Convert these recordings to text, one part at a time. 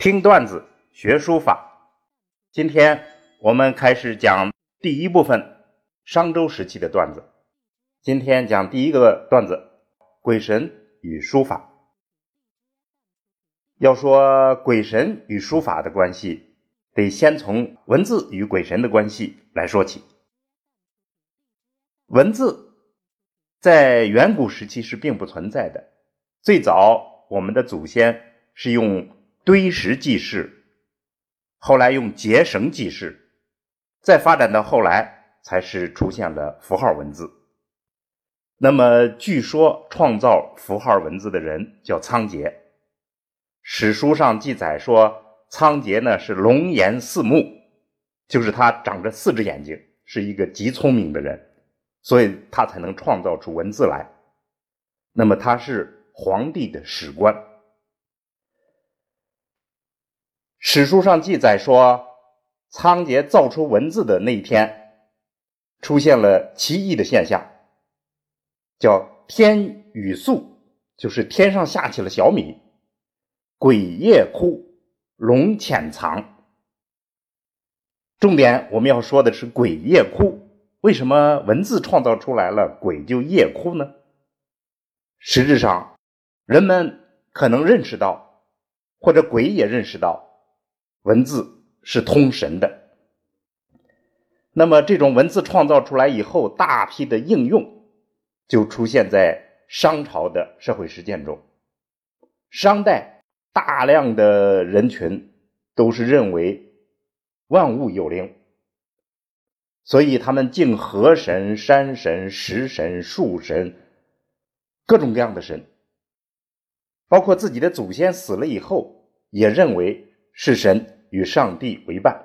听段子学书法，今天我们开始讲第一部分商周时期的段子。今天讲第一个段子：鬼神与书法。要说鬼神与书法的关系，得先从文字与鬼神的关系来说起。文字在远古时期是并不存在的，最早我们的祖先是用。堆石记事，后来用结绳记事，再发展到后来，才是出现了符号文字。那么，据说创造符号文字的人叫仓颉。史书上记载说，仓颉呢是龙颜四目，就是他长着四只眼睛，是一个极聪明的人，所以他才能创造出文字来。那么，他是皇帝的史官。史书上记载说，仓颉造出文字的那一天，出现了奇异的现象，叫天雨粟，就是天上下起了小米；鬼夜哭，龙潜藏。重点我们要说的是鬼夜哭。为什么文字创造出来了，鬼就夜哭呢？实质上，人们可能认识到，或者鬼也认识到。文字是通神的，那么这种文字创造出来以后，大批的应用就出现在商朝的社会实践中。商代大量的人群都是认为万物有灵，所以他们敬河神、山神、石神、树神，各种各样的神，包括自己的祖先死了以后，也认为。是神与上帝为伴。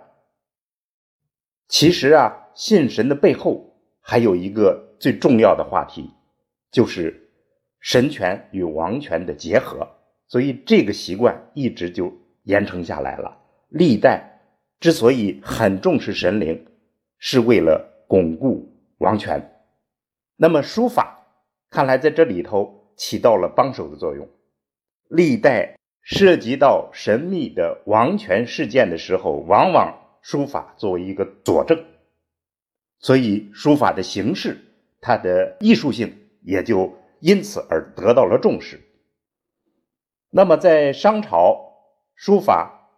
其实啊，信神的背后还有一个最重要的话题，就是神权与王权的结合。所以这个习惯一直就延承下来了。历代之所以很重视神灵，是为了巩固王权。那么书法看来在这里头起到了帮手的作用。历代。涉及到神秘的王权事件的时候，往往书法作为一个佐证，所以书法的形式，它的艺术性也就因此而得到了重视。那么，在商朝，书法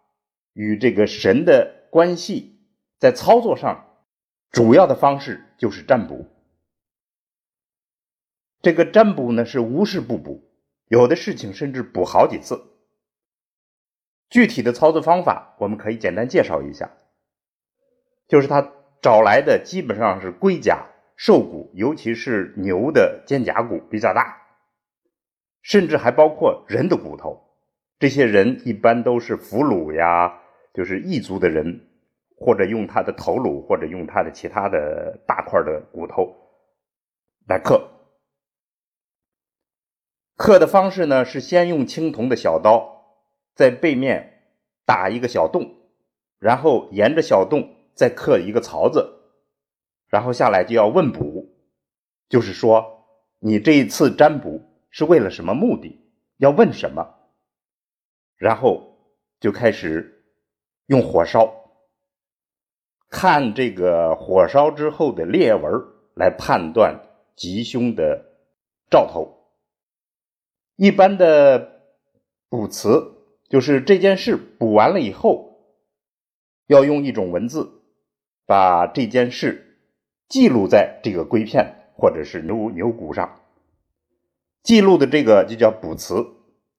与这个神的关系，在操作上，主要的方式就是占卜。这个占卜呢，是无事不卜，有的事情甚至卜好几次。具体的操作方法，我们可以简单介绍一下，就是他找来的基本上是龟甲、兽骨，尤其是牛的肩胛骨比较大，甚至还包括人的骨头。这些人一般都是俘虏呀，就是异族的人，或者用他的头颅，或者用他的其他的大块的骨头来刻。刻的方式呢，是先用青铜的小刀。在背面打一个小洞，然后沿着小洞再刻一个槽子，然后下来就要问卜，就是说你这一次占卜是为了什么目的，要问什么，然后就开始用火烧，看这个火烧之后的裂纹来判断吉凶的兆头。一般的卜辞。就是这件事补完了以后，要用一种文字把这件事记录在这个龟片或者是牛牛骨上。记录的这个就叫补词。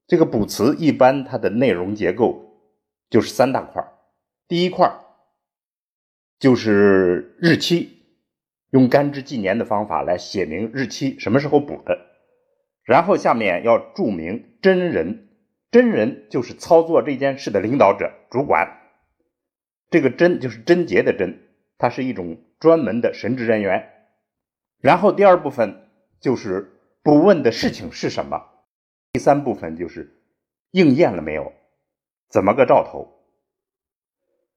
这个补词一般它的内容结构就是三大块第一块就是日期，用干支纪年的方法来写明日期，什么时候补的。然后下面要注明真人。真人就是操作这件事的领导者、主管。这个真就是贞洁的贞，它是一种专门的神职人员。然后第二部分就是不问的事情是什么。第三部分就是应验了没有，怎么个兆头。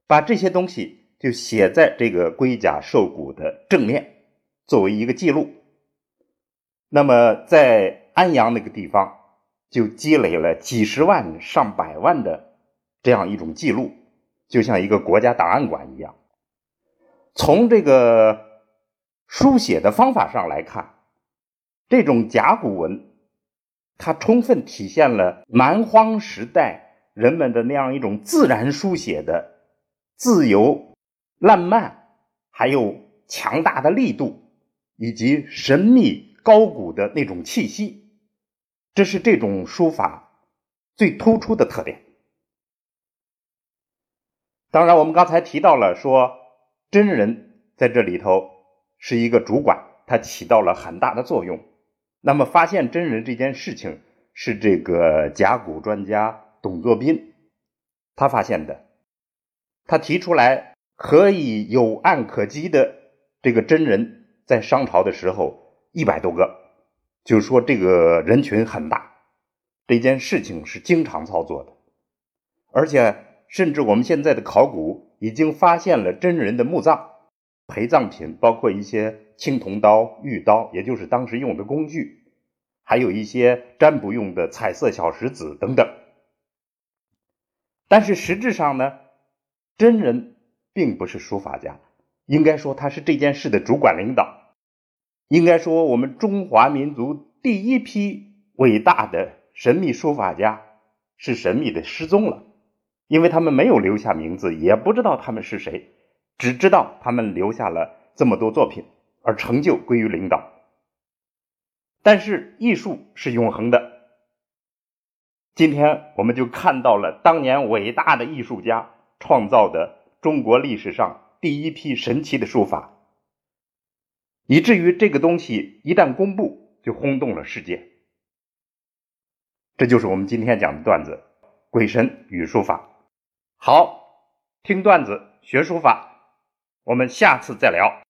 把这些东西就写在这个龟甲兽骨的正面，作为一个记录。那么在安阳那个地方。就积累了几十万、上百万的这样一种记录，就像一个国家档案馆一样。从这个书写的方法上来看，这种甲骨文，它充分体现了蛮荒时代人们的那样一种自然书写的自由、烂漫，还有强大的力度，以及神秘高古的那种气息。这是这种书法最突出的特点。当然，我们刚才提到了说。真人在这里头是一个主管，他起到了很大的作用。那么，发现真人这件事情是这个甲骨专家董作宾他发现的。他提出来可以有案可稽的这个真人，在商朝的时候一百多个，就是说这个人群很大。这件事情是经常操作的，而且甚至我们现在的考古。已经发现了真人的墓葬、陪葬品，包括一些青铜刀、玉刀，也就是当时用的工具，还有一些占卜用的彩色小石子等等。但是实质上呢，真人并不是书法家，应该说他是这件事的主管领导。应该说，我们中华民族第一批伟大的神秘书法家是神秘的失踪了。因为他们没有留下名字，也不知道他们是谁，只知道他们留下了这么多作品，而成就归于领导。但是艺术是永恒的，今天我们就看到了当年伟大的艺术家创造的中国历史上第一批神奇的书法，以至于这个东西一旦公布，就轰动了世界。这就是我们今天讲的段子《鬼神与书法》。好，听段子学书法，我们下次再聊。